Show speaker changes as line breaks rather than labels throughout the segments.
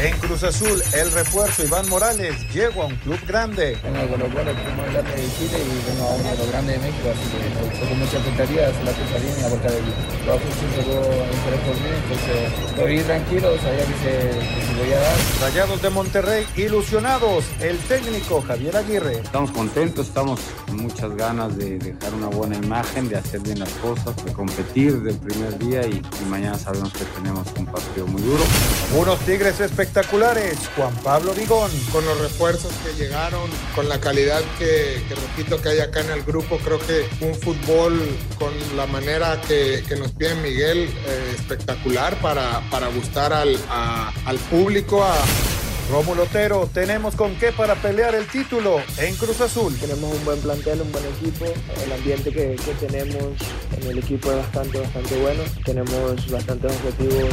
En Cruz Azul, el refuerzo Iván Morales llegó a un club grande.
Vengo de los goles más grande de Chile y vengo a uno de los grandes de México, así que tengo mucha expectativa, se la pesadilla en la boca de ellos. Cruz Azul siempre tuvo interés por mí, entonces estoy tranquilo, sabía que se, que se voy a dar.
Rayados de Monterrey, ilusionados, el técnico Javier Aguirre.
Estamos contentos, estamos con muchas ganas de dejar una buena imagen, de hacer bien las cosas, de competir del primer día y, y mañana sabemos que tenemos un partido muy duro.
Unos Tigres espectaculares, Juan Pablo Vigón.
Con los refuerzos que llegaron, con la calidad que, que repito que hay acá en el grupo, creo que un fútbol con la manera que, que nos pide Miguel, eh, espectacular para, para gustar al, a- al público, a,
Rómulo Otero, tenemos con qué para pelear el título en Cruz Azul.
Tenemos un buen plantel, un buen equipo. El ambiente que, que tenemos en el equipo es bastante, bastante bueno. Tenemos bastantes objetivos.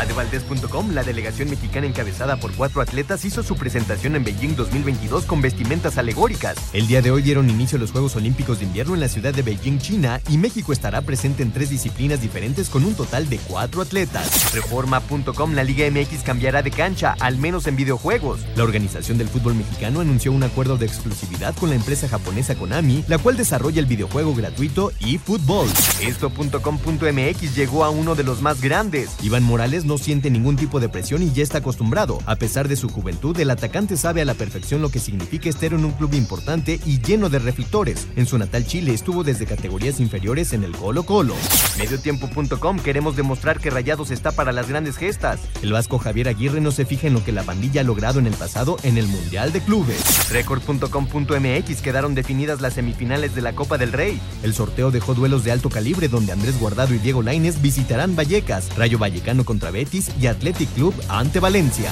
Adevaldez.com, la delegación mexicana encabezada por cuatro atletas, hizo su presentación en Beijing 2022 con vestimentas alegóricas. El día de hoy dieron inicio los Juegos Olímpicos de Invierno en la ciudad de Beijing, China, y México estará presente en tres disciplinas diferentes con un total de cuatro atletas. Reforma.com, la Liga MX cambiará de cancha, al menos en videojuegos. La organización del fútbol mexicano anunció un acuerdo de exclusividad con la empresa japonesa Konami, la cual desarrolla el videojuego gratuito eFootball. Esto.com.mx llegó a uno de los más grandes. Iván Morales no siente ningún tipo de presión y ya está acostumbrado. A pesar de su juventud, el atacante sabe a la perfección lo que significa estar en un club importante y lleno de reflectores. En su natal Chile estuvo desde categorías inferiores en el Colo Colo. Mediotiempo.com queremos demostrar que Rayados está para las grandes gestas. El vasco Javier Aguirre no se fija en lo que la pandilla ha logrado en el pasado en el Mundial de Clubes. Record.com.mx quedaron definidas las semifinales de la Copa del Rey. El sorteo dejó duelos de alto calibre donde Andrés Guardado y Diego Lainez visitarán Vallecas, Rayo Vallecano contra Betis y Athletic Club ante Valencia.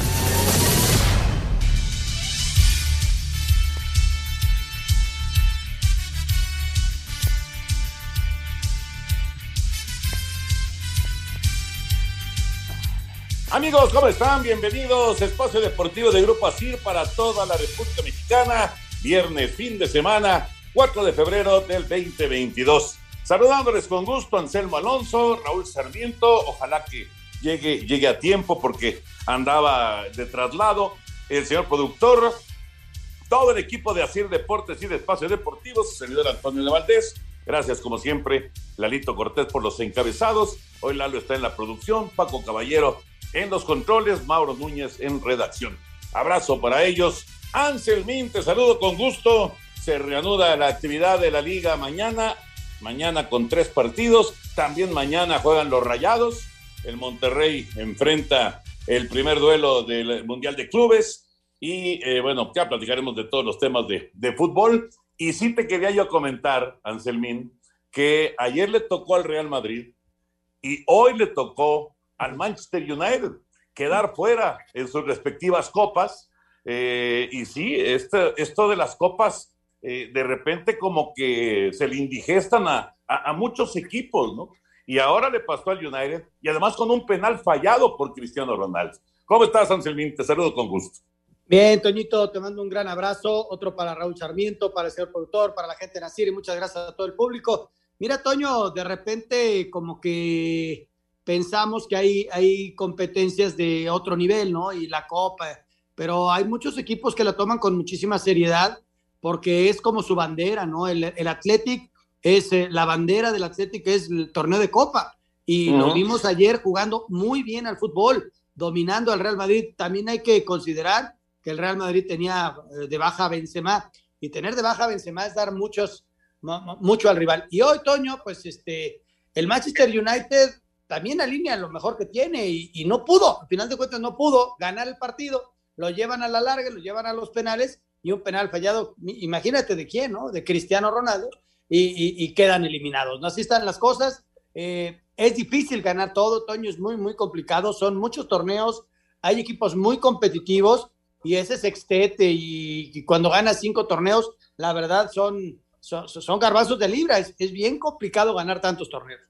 Amigos, ¿cómo están? Bienvenidos. Espacio Deportivo de Grupo ASIR para toda la República Mexicana. Viernes, fin de semana, 4 de febrero del 2022. Saludándoles con gusto, Anselmo Alonso, Raúl Sarmiento. Ojalá que llegue, llegue a tiempo porque andaba de traslado. El señor productor, todo el equipo de Asir Deportes y de Espacio Deportivo, su servidor Antonio de. Gracias, como siempre, Lalito Cortés por los encabezados. Hoy Lalo está en la producción, Paco Caballero en los controles, Mauro Núñez en redacción. Abrazo para ellos. Anselmín, te saludo con gusto. Se reanuda la actividad de la liga mañana. Mañana con tres partidos. También mañana juegan los Rayados. El Monterrey enfrenta el primer duelo del Mundial de Clubes. Y eh, bueno, ya platicaremos de todos los temas de, de fútbol. Y sí te quería yo comentar, Anselmín, que ayer le tocó al Real Madrid y hoy le tocó al Manchester United quedar fuera en sus respectivas copas. Eh, y sí, este, esto de las copas, eh, de repente como que se le indigestan a, a, a, muchos equipos, ¿no? Y ahora le pasó al United, y además con un penal fallado por Cristiano Ronaldo. ¿Cómo estás, Anselmín? Te saludo con gusto.
Bien, Toñito, te mando un gran abrazo, otro para Raúl Sarmiento, para el señor productor, para la gente de Nacir, y muchas gracias a todo el público. Mira, Toño, de repente como que pensamos que hay, hay competencias de otro nivel, ¿no? Y la Copa, pero hay muchos equipos que la toman con muchísima seriedad porque es como su bandera, ¿no? El, el Athletic es, eh, la bandera del Athletic es el torneo de Copa y uh -huh. lo vimos ayer jugando muy bien al fútbol, dominando al Real Madrid. También hay que considerar que el Real Madrid tenía eh, de baja a Benzema y tener de baja a Benzema es dar muchos, mucho al rival. Y hoy, Toño, pues este, el Manchester United también alinea lo mejor que tiene y, y, no pudo, al final de cuentas no pudo ganar el partido, lo llevan a la larga, lo llevan a los penales y un penal fallado, imagínate de quién, ¿no? De Cristiano Ronaldo y, quedan eliminados. ¿no? Así están las cosas. Eh, es difícil ganar todo, Toño, es muy, muy complicado. Son muchos torneos, hay equipos muy competitivos y ese sextete y, y cuando ganas cinco torneos, la verdad son, son, son garbazos de libra. Es, es, bien complicado ganar tantos torneos.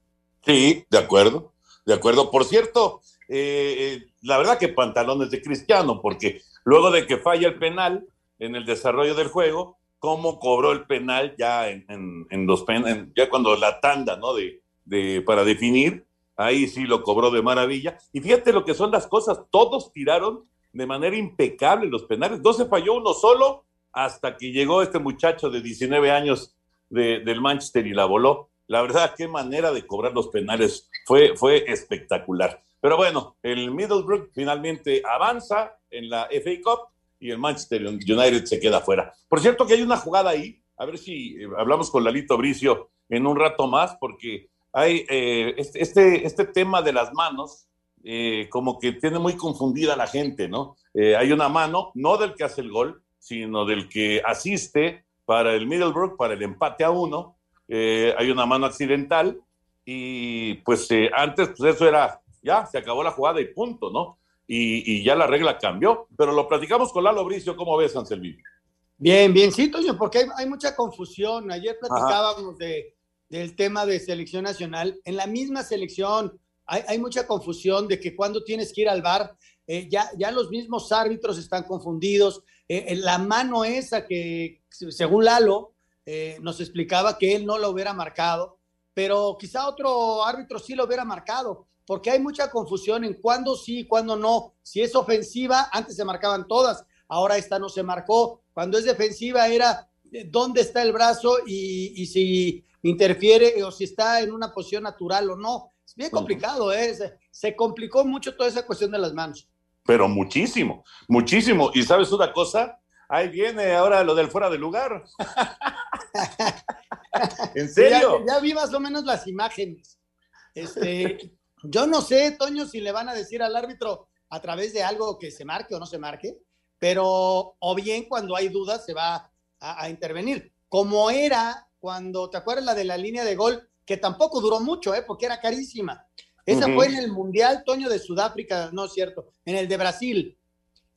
Sí, de acuerdo, de acuerdo. Por cierto, eh, eh, la verdad que pantalones de Cristiano, porque luego de que falla el penal en el desarrollo del juego, cómo cobró el penal ya en, los pen, ya cuando la tanda, ¿no? De, de, para definir, ahí sí lo cobró de maravilla. Y fíjate lo que son las cosas, todos tiraron de manera impecable los penales, no se falló uno solo hasta que llegó este muchacho de 19 años de, del Manchester y la voló. La verdad, qué manera de cobrar los penales, fue, fue espectacular. Pero bueno, el Middlesbrough finalmente avanza en la FA Cup y el Manchester United se queda fuera. Por cierto que hay una jugada ahí, a ver si eh, hablamos con Lalito Bricio en un rato más, porque hay eh, este, este, este, tema de las manos, eh, como que tiene muy confundida a la gente, ¿no? hay una mano, no del que hace el gol, sino del que asiste para el Middlebrook, para el empate a uno. hay una mano accidental y pues antes pues eso era, ya, se acabó la jugada y punto, ¿no? Y, ya la regla cambió. Pero lo platicamos con Lalo Bricio, ¿cómo ves, Anselmín?
Bien, bien, sí, Toño, porque hay, mucha confusión. Ayer platicábamos de, del tema de selección nacional. En la misma selección hay, hay mucha confusión de que cuando tienes que ir al bar, eh, ya, ya los mismos árbitros están confundidos. Eh, la mano esa que, según Lalo, eh, nos explicaba que él no lo hubiera marcado, pero quizá otro árbitro sí lo hubiera marcado porque hay mucha confusión en cuándo sí, cuándo no. Si es ofensiva, antes se marcaban todas, ahora esta no se marcó. Cuando es defensiva era eh, dónde está el brazo y, si interfiere o si está en una posición natural o no. Es bien complicado, ¿eh? Se, complicó mucho toda esa cuestión de las manos.
Pero muchísimo, muchísimo. Y sabes una cosa, ahí viene ahora lo del fuera de lugar. ¿En serio?
Ya, ya, vi más o menos las imágenes. Este, yo no sé, Toño, si le van a decir al árbitro a través de algo que se marque o no se marque, pero o bien cuando hay dudas se va a, intervenir. Como era cuando, ¿te acuerdas la de la línea de gol? Que tampoco duró mucho, ¿eh? porque era carísima. Esa fue en el Mundial, Toño, de Sudáfrica, no es cierto, en el de Brasil,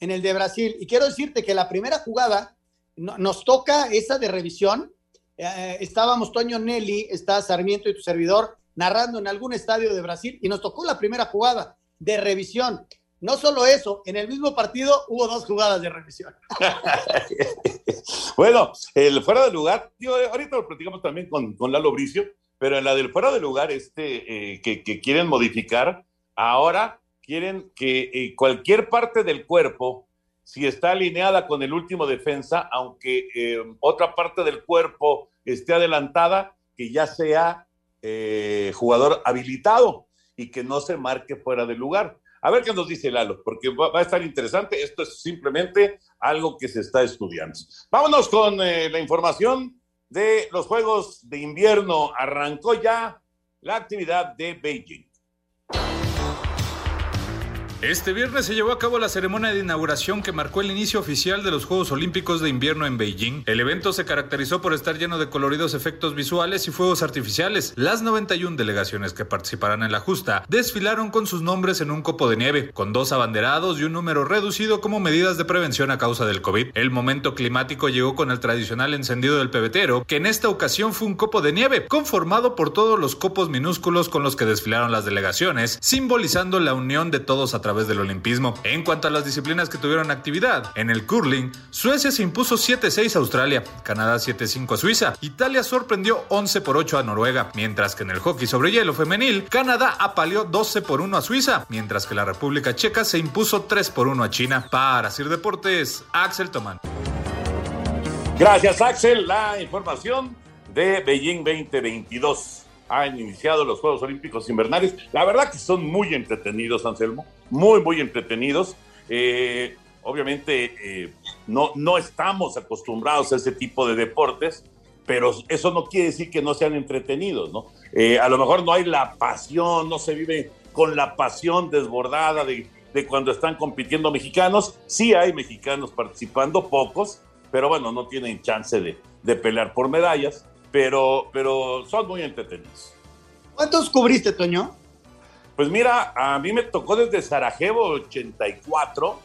en el de Brasil. Y quiero decirte que la primera jugada nos toca esa de revisión. Eh, estábamos Toño Nelly, está Sarmiento y tu servidor, narrando en algún estadio de Brasil y nos tocó la primera jugada de revisión. No solo eso, en el mismo partido hubo dos jugadas de revisión.
bueno, el fuera de lugar, ahorita lo platicamos también con, con Lalo Bricio, pero en la del fuera de lugar este, eh, que, quieren modificar, ahora quieren que eh, cualquier parte del cuerpo, si está alineada con el último defensa, aunque eh, otra parte del cuerpo esté adelantada, que ya sea eh, jugador habilitado y que no se marque fuera de lugar. A ver qué nos dice Lalo, porque va, a estar interesante. Esto es simplemente algo que se está estudiando. Vámonos con eh, la información de los Juegos de Invierno. Arrancó ya la actividad de Beijing.
Este viernes se llevó a cabo la ceremonia de inauguración que marcó el inicio oficial de los Juegos Olímpicos de Invierno en Beijing. El evento se caracterizó por estar lleno de coloridos efectos visuales y fuegos artificiales. Las 91 delegaciones que participarán en la justa desfilaron con sus nombres en un copo de nieve, con dos abanderados y un número reducido como medidas de prevención a causa del COVID. El momento climático llegó con el tradicional encendido del pebetero, que en esta ocasión fue un copo de nieve, conformado por todos los copos minúsculos con los que desfilaron las delegaciones, simbolizando la unión de todos a través del olimpismo. En cuanto a las disciplinas que tuvieron actividad, en el curling, Suecia se impuso 7-6 a Australia, Canadá 7-5 a Suiza, Italia sorprendió 11 por 8 a Noruega, mientras que en el hockey sobre hielo femenil, Canadá apaleó 12 por 1 a Suiza, mientras que la República Checa se impuso 3 por 1 a China. Para Sir Deportes, Axel Tomán.
Gracias, Axel. La información de Beijing 2022 han iniciado los Juegos Olímpicos Invernales. La verdad que son muy entretenidos, Anselmo, muy, muy entretenidos. Eh, obviamente eh, no, no estamos acostumbrados a ese tipo de deportes, pero eso no quiere decir que no sean entretenidos, ¿no? Eh, a lo mejor no hay la pasión, no se vive con la pasión desbordada de, de cuando están compitiendo mexicanos. Sí hay mexicanos participando, pocos, pero bueno, no tienen chance de, de pelear por medallas, pero, pero son muy entretenidos.
¿Cuántos cubriste, Toño?
Pues mira, a mí me tocó desde Sarajevo 84,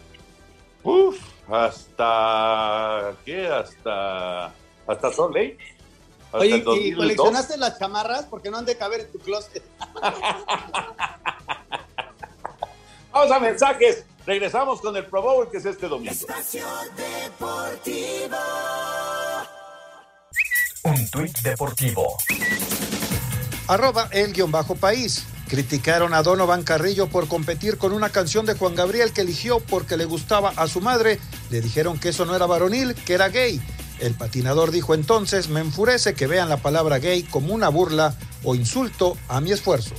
uf, hasta, ¿qué? Hasta, hasta Salt Lake. Hasta
Oye,
el
¿y
2002.
coleccionaste las chamarras? Porque no han de caber en tu closet.
Vamos a mensajes. Regresamos con el Pro Bowl que es este domingo.
Un tuit deportivo.
Arroba el guion bajo país. Criticaron a Donovan Carrillo por competir con una canción de Juan Gabriel que eligió porque le gustaba a su madre. Le dijeron que eso no era varonil, que era gay. El patinador dijo entonces, me enfurece que vean la palabra gay como una burla o insulto a mi esfuerzo.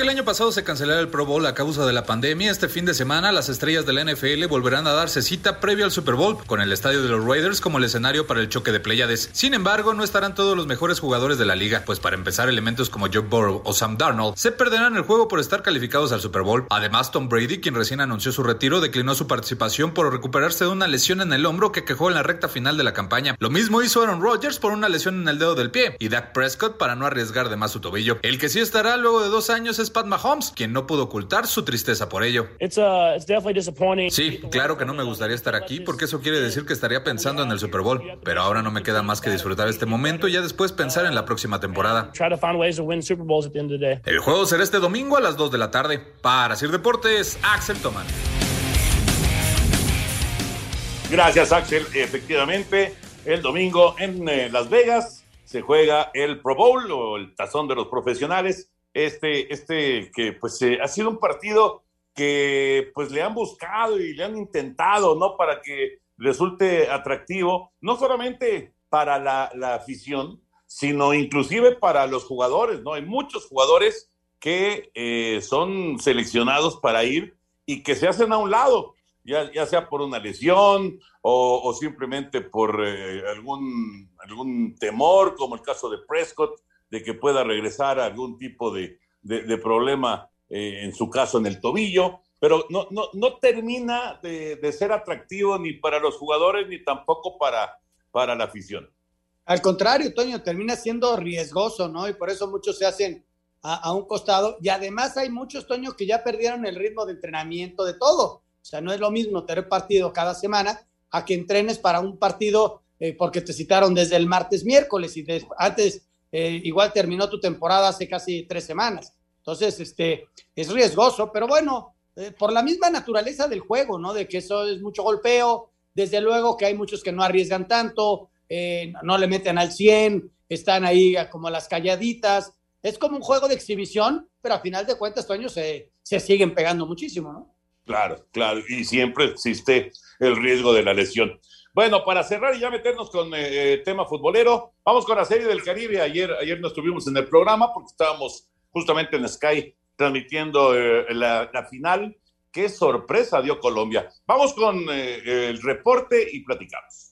El año pasado se cancelara el Pro Bowl a causa de la pandemia, este fin de semana las estrellas de la NFL volverán a darse cita previo al Super Bowl, con el estadio de los Raiders como el escenario para el choque de Pleiades. Sin embargo, no estarán todos los mejores jugadores de la liga, pues para empezar elementos como Joe Burrow o Sam Darnold se perderán el juego por estar calificados al Super Bowl. Además, Tom Brady, quien recién anunció su retiro, declinó su participación por recuperarse de una lesión en el hombro que quejó en la recta final de la campaña. Lo mismo hizo Aaron Rodgers por una lesión en el dedo del pie y Dak Prescott para no arriesgar de más su tobillo. El que sí estará luego de dos años es Pat Mahomes, quien no pudo ocultar su tristeza por ello. Sí, claro que no me gustaría estar aquí porque eso quiere decir que estaría pensando en el Super Bowl, pero ahora no me queda más que disfrutar este momento y ya después pensar en la próxima temporada. El juego será este domingo a las 2 de la tarde. Para Sir Deportes, Axel Toman.
Gracias, Axel. Efectivamente, el domingo en eh, Las Vegas se juega el Pro Bowl o el tazón de los profesionales. Este, este que pues eh, ha sido un partido que pues le han buscado y le han intentado, ¿no? Para que resulte atractivo, no solamente para la, la afición, sino inclusive para los jugadores, ¿no? Hay muchos jugadores que eh, son seleccionados para ir y que se hacen a un lado, ya, ya sea por una lesión o, simplemente por eh, algún, algún temor, como el caso de Prescott, de que pueda regresar algún tipo de, de, problema, eh, en su caso en el tobillo, pero no, no, no termina de, de, ser atractivo ni para los jugadores ni tampoco para, para la afición.
Al contrario, Toño, termina siendo riesgoso, ¿no? Y por eso muchos se hacen a, a, un costado. Y además hay muchos, Toño, que ya perdieron el ritmo de entrenamiento de todo. O sea, no es lo mismo tener partido cada semana a que entrenes para un partido eh, porque te citaron desde el martes, miércoles y de, antes eh, igual terminó tu temporada hace casi tres semanas. Entonces, este, es riesgoso, pero bueno, eh, por la misma naturaleza del juego, ¿no? De que eso es mucho golpeo, desde luego que hay muchos que no arriesgan tanto, eh, no le meten al 100, están ahí como las calladitas. Es como un juego de exhibición, pero a final de cuentas, Toño, se, se siguen pegando muchísimo, ¿no?
Claro, claro, y siempre existe el riesgo de la lesión. Bueno, para cerrar y ya meternos con eh, tema futbolero, vamos con la Serie del Caribe. Ayer, ayer no estuvimos en el programa porque estábamos justamente en Sky transmitiendo eh, la, la, final. Qué sorpresa dio Colombia. Vamos con eh, el reporte y platicamos.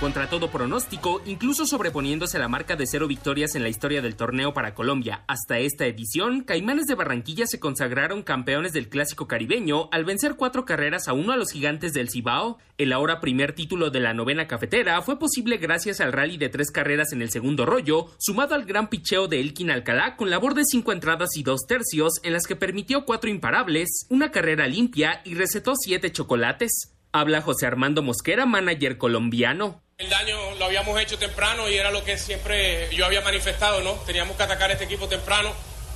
Contra todo pronóstico, incluso sobreponiéndose la marca de cero victorias en la historia del torneo para Colombia hasta esta edición, Caimanes de Barranquilla se consagraron campeones del clásico caribeño al vencer cuatro carreras a uno a los gigantes del Cibao. El ahora primer título de la novena cafetera fue posible gracias al rally de tres carreras en el segundo rollo, sumado al gran picheo de Elkin Alcalá con labor de cinco entradas y dos tercios en las que permitió cuatro imparables, una carrera limpia y recetó siete chocolates. Habla José Armando Mosquera, manager colombiano.
El daño lo habíamos hecho temprano y era lo que siempre yo había manifestado, ¿no? Teníamos que atacar a este equipo temprano,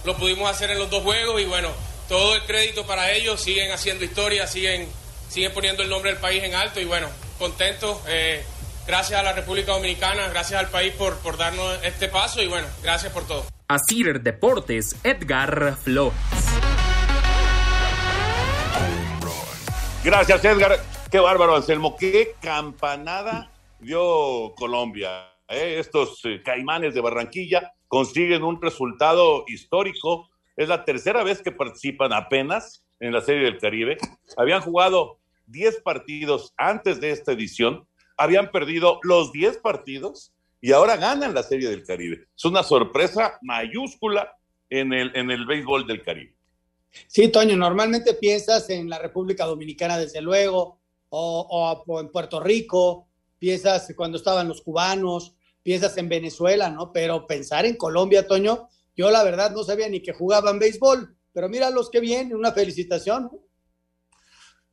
lo pudimos hacer en los dos juegos y bueno, todo el crédito para ellos, siguen haciendo historia, siguen, siguen poniendo el nombre del país en alto y bueno, contentos. Eh, gracias a la República Dominicana, gracias al país por, por darnos este paso y bueno, gracias por todo.
Asir Deportes, Edgar Flores.
Gracias, Edgar. Qué bárbaro, Anselmo. Qué campanada dio Colombia. ¿eh? Estos eh, caimanes de Barranquilla consiguen un resultado histórico. Es la tercera vez que participan apenas en la Serie del Caribe. Habían jugado 10 partidos antes de esta edición. Habían perdido los 10 partidos y ahora ganan la Serie del Caribe. Es una sorpresa mayúscula en el, en el béisbol del Caribe.
Sí, Toño, normalmente piensas en la República Dominicana, desde luego, o, o, en Puerto Rico, piensas cuando estaban los cubanos, piensas en Venezuela, ¿no? Pero pensar en Colombia, Toño, yo la verdad no sabía ni que jugaban béisbol, pero mira los que vienen, una felicitación.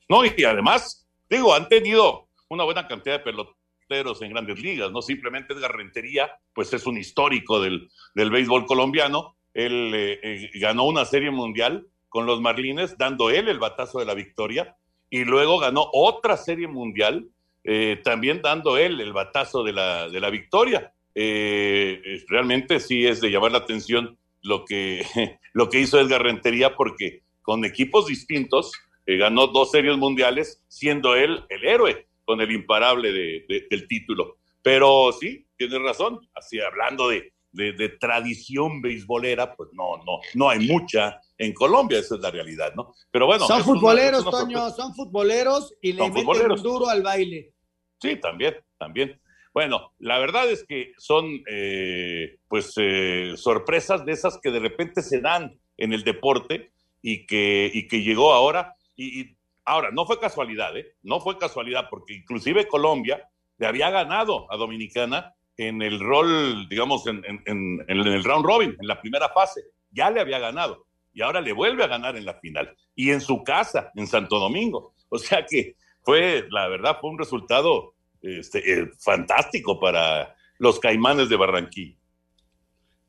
No, y además, digo, han tenido una buena cantidad de peloteros en grandes ligas, no simplemente Edgar Rentería, pues es un histórico del, del béisbol colombiano, él eh, eh, ganó una serie mundial con los Marlines, dando él el batazo de la victoria, y luego ganó otra serie mundial, eh, también dando él el batazo de la, de la victoria. realmente sí es de llamar la atención lo que, lo que hizo Edgar Rentería, porque con equipos distintos ganó dos series mundiales, siendo él el héroe con el imparable del título. Pero sí, tienes razón, así hablando de, de, tradición beisbolera, pues no, no, no hay mucha en Colombia, esa es la realidad, ¿no? Pero bueno.
Son futboleros, Toño, son futboleros y le meten duro al baile.
Sí, también, también. Bueno, la verdad es que son, eh, pues, eh, sorpresas de esas que de repente se dan en el deporte y que, y que llegó ahora. Y, ahora, no fue casualidad, ¿eh? No fue casualidad, porque inclusive Colombia le había ganado a Dominicana en el rol, digamos, en, el round robin, en la primera fase. Ya le había ganado y ahora le vuelve a ganar en la final. Y en su casa, en Santo Domingo. O sea que fue, la verdad, fue un resultado este, eh, fantástico para los caimanes de Barranquilla.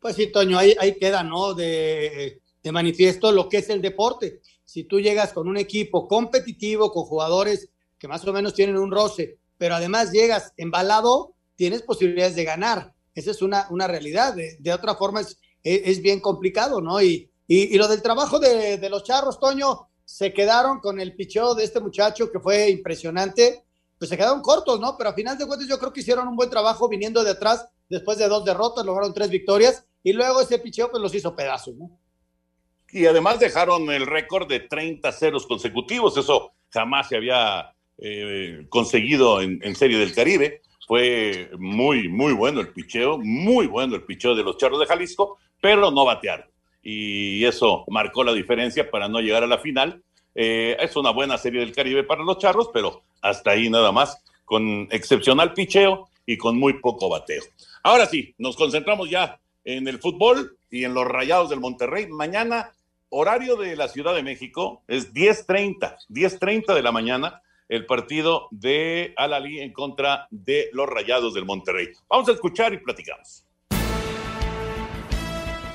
Pues sí, Toño, ahí, queda, ¿no? De, manifiesto lo que es el deporte. Si tú llegas con un equipo competitivo, con jugadores que más o menos tienen un roce, pero además llegas embalado, tienes posibilidades de ganar. Esa es una, una realidad. De, otra forma es, es, bien complicado, ¿no? Y, y, lo del trabajo de, de, los charros, Toño, se quedaron con el picheo de este muchacho que fue impresionante. Pues se quedaron cortos, ¿no? Pero a final de cuentas yo creo que hicieron un buen trabajo viniendo de atrás después de dos derrotas, lograron tres victorias y luego ese picheo pues los hizo pedazos, ¿no?
Y además dejaron el récord de 30 ceros consecutivos, eso jamás se había eh, conseguido en, en Serie del Caribe fue muy, muy bueno el picheo, muy bueno el picheo de los Charros de Jalisco, pero no batearon. Y eso marcó la diferencia para no llegar a la final. Eh, es una buena serie del Caribe para los Charros, pero hasta ahí nada más, con excepcional picheo y con muy poco bateo. Ahora sí, nos concentramos ya en el fútbol y en los Rayados del Monterrey. Mañana, horario de la Ciudad de México, es 10.30, 10.30 de la mañana el partido de Alali en contra de los Rayados del Monterrey. Vamos a escuchar y platicamos.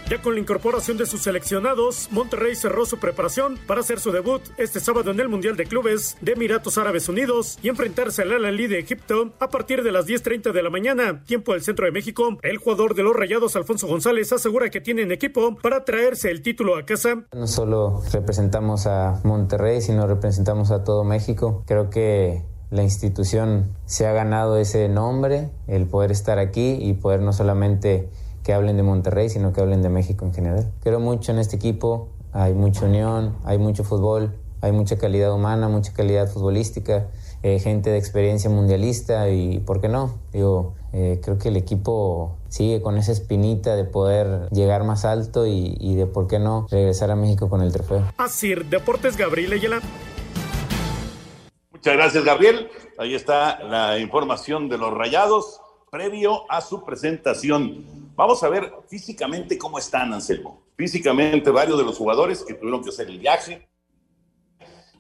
Ya con la incorporación de sus seleccionados, Monterrey cerró su preparación para hacer su debut este sábado en el Mundial de Clubes de Emiratos Árabes Unidos y enfrentarse al al de Egipto a partir de las 10.30 de la mañana, tiempo del centro de México. El jugador de los Rayados, Alfonso González, asegura que tienen equipo para traerse el título a casa.
No solo representamos a Monterrey, sino representamos a todo México. Creo que la institución se ha ganado ese nombre, el poder estar aquí y poder no solamente que hablen de Monterrey, sino que hablen de México en general. Creo mucho en este equipo, hay mucha unión, hay mucho fútbol, hay mucha calidad humana, mucha calidad futbolística, eh, gente de experiencia mundialista y, ¿por qué no? Digo, eh, creo que el equipo sigue con esa espinita de poder llegar más alto y, y, de, ¿por qué no?, regresar a México con el trofeo.
Así, Deportes Gabriel Ayala.
Muchas gracias, Gabriel. Ahí está la información de los rayados previo a su presentación Vamos a ver físicamente cómo están, Anselmo. Físicamente, varios de los jugadores que tuvieron que hacer el viaje,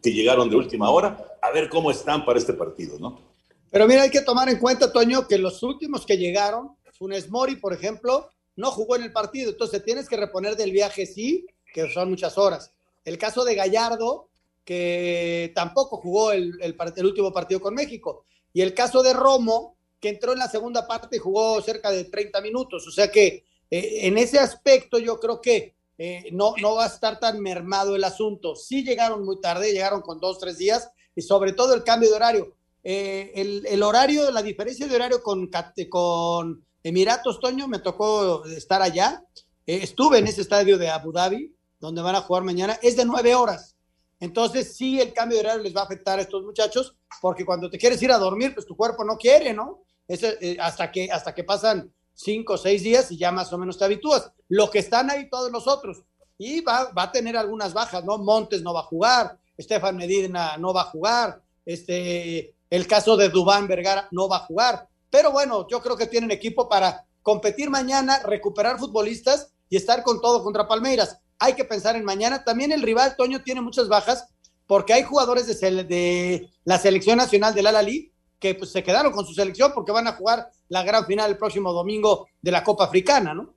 que llegaron de última hora, a ver cómo están para este partido, ¿no?
Pero mira, hay que tomar en cuenta, Toño, que los últimos que llegaron, Funes Mori, por ejemplo, no jugó en el partido, entonces tienes que reponer del viaje, sí, que son muchas horas. El caso de Gallardo, que tampoco jugó el, el, el último partido con México. Y el caso de Romo, que entró en la segunda parte y jugó cerca de 30 minutos. O sea que eh, en ese aspecto yo creo que eh, no, no va a estar tan mermado el asunto. Sí llegaron muy tarde, llegaron con dos, tres días y sobre todo el cambio de horario. Eh, el, el, horario, la diferencia de horario con, con Emiratos, Toño, me tocó estar allá. estuve en ese estadio de Abu Dhabi, donde van a jugar mañana, es de nueve horas. Entonces, sí, el cambio de horario les va a afectar a estos muchachos, porque cuando te quieres ir a dormir, pues tu cuerpo no quiere, ¿no? Eh, hasta, que, hasta que pasan cinco o seis días y ya más o menos te habitúas. Lo que están ahí todos los otros. Y va, va a tener algunas bajas, ¿no? Montes no va a jugar, Estefan Medina no va a jugar, este, el caso de Dubán Vergara no va a jugar. Pero bueno, yo creo que tienen equipo para competir mañana, recuperar futbolistas y estar con todo contra Palmeiras. Hay que pensar en mañana. También el rival, Toño, tiene muchas bajas porque hay jugadores de, de la selección nacional del Alali que pues, se quedaron con su selección porque van a jugar la gran final el próximo domingo de la Copa Africana, ¿no?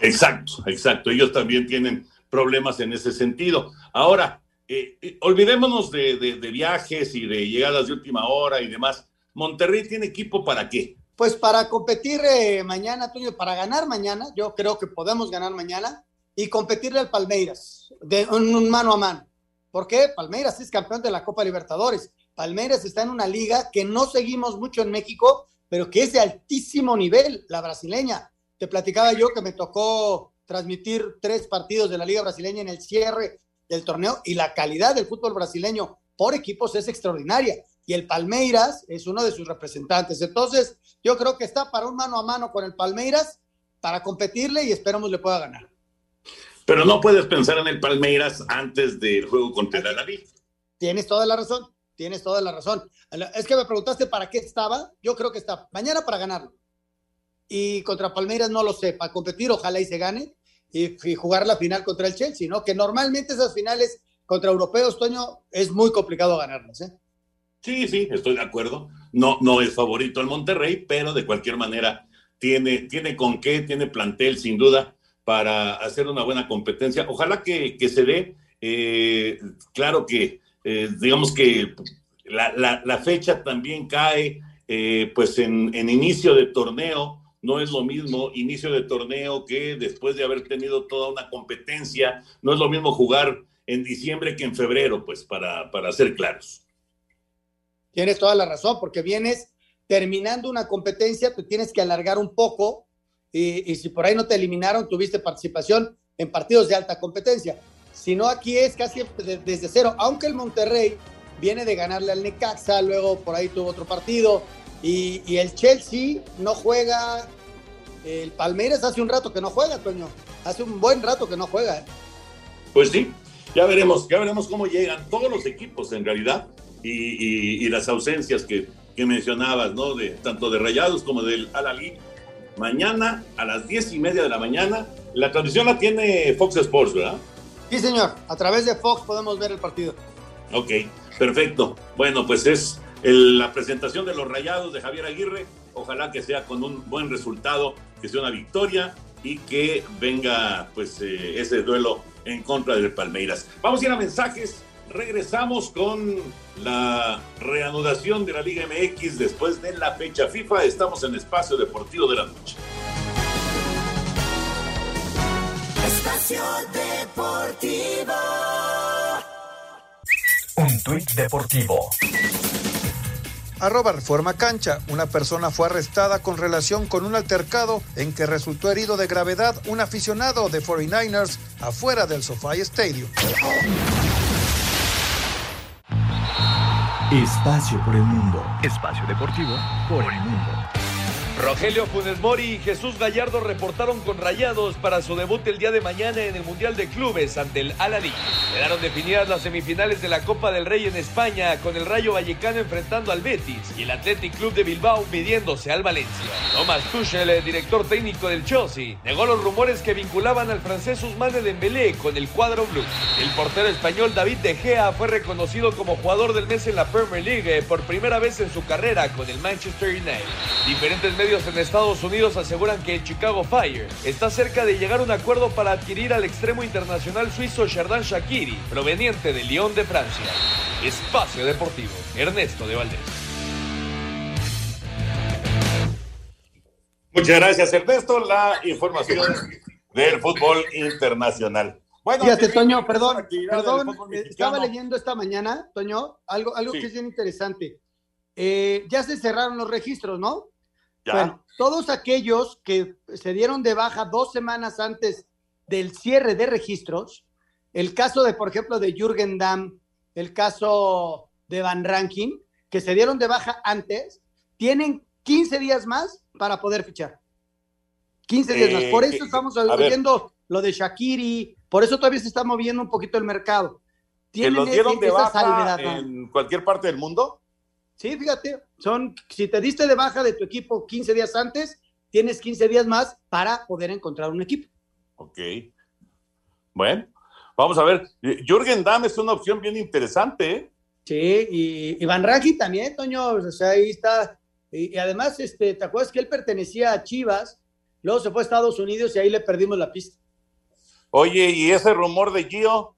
Exacto, exacto. Ellos también tienen problemas en ese sentido. Ahora, eh, eh, olvidémonos de, viajes y de llegadas de última hora y demás. ¿Monterrey tiene equipo para qué?
Pues para competir eh, mañana, Toño, para ganar mañana, yo creo que podemos ganar mañana y competirle al Palmeiras, de un, mano a mano. ¿Por qué? Palmeiras es campeón de la Copa Libertadores. Palmeiras está en una liga que no seguimos mucho en México, pero que es de altísimo nivel, la brasileña. Te platicaba yo que me tocó transmitir tres partidos de la Liga Brasileña en el cierre del torneo y la calidad del fútbol brasileño por equipos es extraordinaria. Y el Palmeiras es uno de sus representantes. Entonces, yo creo que está para un mano a mano con el Palmeiras para competirle y esperamos le pueda ganar.
Pero no puedes pensar en el Palmeiras antes del juego contra el Alaví.
Tienes toda la razón, tienes toda la razón. Es que me preguntaste para qué estaba. Yo creo que está mañana para ganarlo. Y contra Palmeiras no lo sé, para competir, ojalá y se gane y, jugar la final contra el Chelsea, ¿no? Que normalmente esas finales contra europeos, Toño, es muy complicado ganarlas, ¿eh?
Sí, sí, estoy de acuerdo. No, no es favorito el Monterrey, pero de cualquier manera tiene, tiene con qué, tiene plantel sin duda para hacer una buena competencia. Ojalá que, se dé, eh, claro que, eh, digamos que la, fecha también cae eh, pues en, inicio de torneo, no es lo mismo inicio de torneo que después de haber tenido toda una competencia, no es lo mismo jugar en diciembre que en febrero, pues para, para ser claros.
Tienes toda la razón, porque vienes terminando una competencia, tú tienes que alargar un poco y, si por ahí no te eliminaron, tuviste participación en partidos de alta competencia. Si no, aquí es casi desde cero, aunque el Monterrey viene de ganarle al Necaxa, luego por ahí tuvo otro partido, y, el Chelsea no juega. El Palmeiras hace un rato que no juega, Toño. Hace un buen rato que no juega. ¿eh?
Pues sí, ya veremos, ya veremos cómo llegan todos los equipos en realidad y, las ausencias que, mencionabas, ¿no? De, tanto de Rayados como del Alalí. Mañana a las diez y media de la mañana, la transmisión la tiene Fox Sports, ¿verdad?
Sí, señor. A través de Fox podemos ver el partido.
Ok, perfecto. Bueno, pues es la presentación de los Rayados de Javier Aguirre. Ojalá que sea con un buen resultado, que sea una victoria y que venga pues eh, ese duelo en contra del Palmeiras. Vamos a ir a mensajes. Regresamos con la reanudación de la Liga MX después de la fecha FIFA. Estamos en Espacio Deportivo de la Noche.
Espacio Deportivo. Un tuit deportivo.
Arroba Reforma Cancha. Una persona fue arrestada con relación con un altercado en que resultó herido de gravedad un aficionado de 49ers afuera del SoFi Stadium.
Espacio por el mundo. Espacio deportivo por el mundo.
Rogelio Funes Mori y Jesús Gallardo reportaron con Rayados para su debut el día de mañana en el Mundial de Clubes ante el Al-Ali. Quedaron definidas las semifinales de la Copa del Rey en España con el Rayo Vallecano enfrentando al Betis y el Athletic Club de Bilbao midiéndose al Valencia. Thomas Tuchel, el director técnico del Chelsea, negó los rumores que vinculaban al francés Ousmane Dembélé con el cuadro blue. El portero español David De Gea fue reconocido como jugador del mes en la Premier League por primera vez en su carrera con el Manchester United. Diferentes medios en Estados Unidos aseguran que el Chicago Fire está cerca de llegar a un acuerdo para adquirir al extremo internacional suizo Sherdan Shakiri, proveniente de Lyon de Francia. Espacio Deportivo, Ernesto de Valdés.
Muchas gracias, Ernesto. La información del fútbol internacional.
Bueno, Fíjate, Toño, perdón, perdón, estaba leyendo esta mañana, Toño, algo, algo que es bien interesante. Eh, ya se cerraron los registros, ¿no? Bueno, todos aquellos que se dieron de baja dos semanas antes del cierre de registros, el caso de, por ejemplo, de Jürgen Damm, el caso de Van Ranking, que se dieron de baja antes, tienen 15 días más para poder fichar. 15 días más. Por eso estamos oyendo lo de Shakiri, por eso todavía se está moviendo un poquito el mercado.
¿Que los dieron de baja en cualquier parte del mundo?
Sí, fíjate, son, si te diste de baja de tu equipo 15 días antes, tienes 15 días más para poder encontrar un equipo.
Ok. Bueno, vamos a ver. Jürgen Damm es una opción bien interesante, ¿eh?
Sí, y Iván Raggi también, Toño, o sea, ahí está. Y, además, este, ¿te acuerdas que él pertenecía a Chivas? Luego se fue a Estados Unidos y ahí le perdimos la pista.
Oye, ¿y ese rumor de Gio?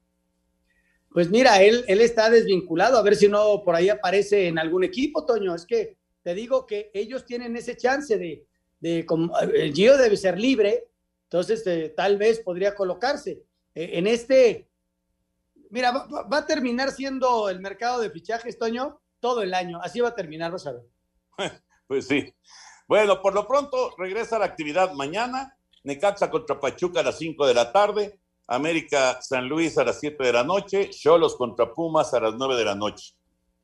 Pues mira, él, él está desvinculado, a ver si no por ahí aparece en algún equipo, Toño. Es que te digo que ellos tienen ese chance de, de como, el Gio debe ser libre, entonces eh, tal vez podría colocarse. Eh, en este, Mira, va, a terminar siendo el mercado de fichajes, Toño, todo el año. Así va a terminar, vas a.
Pues sí. Bueno, por lo pronto regresa la actividad mañana. Necaxa contra Pachuca a las 5 de la tarde. América San Luis a las 7 de la noche. Cholos contra Pumas a las 9 de la noche.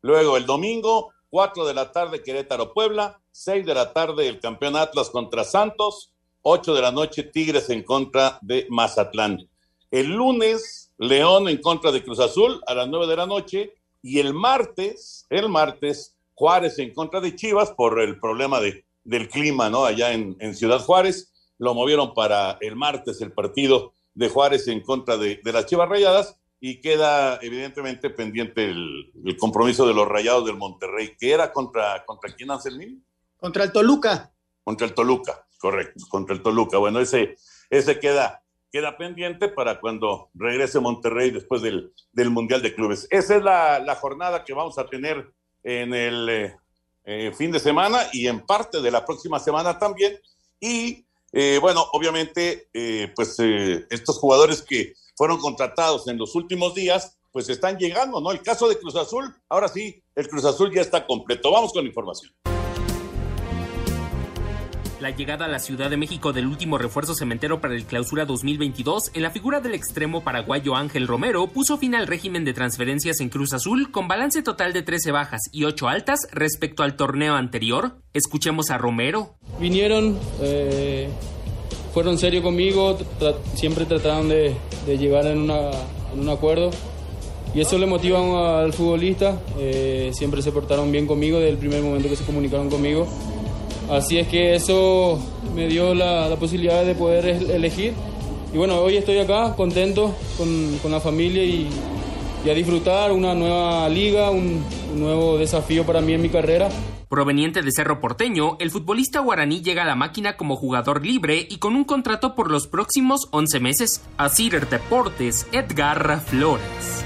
Luego el domingo, 4 de la tarde Querétaro Puebla. 6 de la tarde el campeón Atlas contra Santos. 8 de la noche Tigres en contra de Mazatlán. El lunes León en contra de Cruz Azul a las nueve de la noche y el martes, el martes, Juárez en contra de Chivas por el problema de, del clima, ¿no? Allá en, Ciudad Juárez, lo movieron para el martes el partido de Juárez en contra de, las Chivas Rayadas y queda evidentemente pendiente el, compromiso de los Rayados del Monterrey, que era contra, contra quién, Anselmín?
Contra el Toluca.
Contra el Toluca, correcto, contra el Toluca. Bueno, ese, ese queda queda pendiente para cuando regrese Monterrey después del, Mundial de Clubes. Esa es la, jornada que vamos a tener en el eh, eh, fin de semana y en parte de la próxima semana también. Y eh, bueno, obviamente, pues estos jugadores que fueron contratados en los últimos días, pues están llegando, ¿no? El caso de Cruz Azul, ahora sí, el Cruz Azul ya está completo. Vamos con información.
La llegada a la Ciudad de México del último refuerzo cementero para el clausura 2022 en la figura del extremo paraguayo Ángel Romero puso fin al régimen de transferencias en Cruz Azul con balance total de 13 bajas y 8 altas respecto al torneo anterior. Escuchemos a Romero.
Vinieron, eh, fueron serios conmigo, siempre trataron de, llegar en, un acuerdo. Y eso le motiva al futbolista. Eh, siempre se portaron bien conmigo desde el primer momento que se comunicaron conmigo. Así es que eso me dio la, posibilidad de poder elegir. Y bueno, hoy estoy acá contento con, la familia y, a disfrutar una nueva liga, un, nuevo desafío para mí en mi carrera.
Proveniente de Cerro Porteño, el futbolista guaraní llega a la máquina como jugador libre y con un contrato por los próximos 11 meses. A Cider Deportes, Edgar Flores.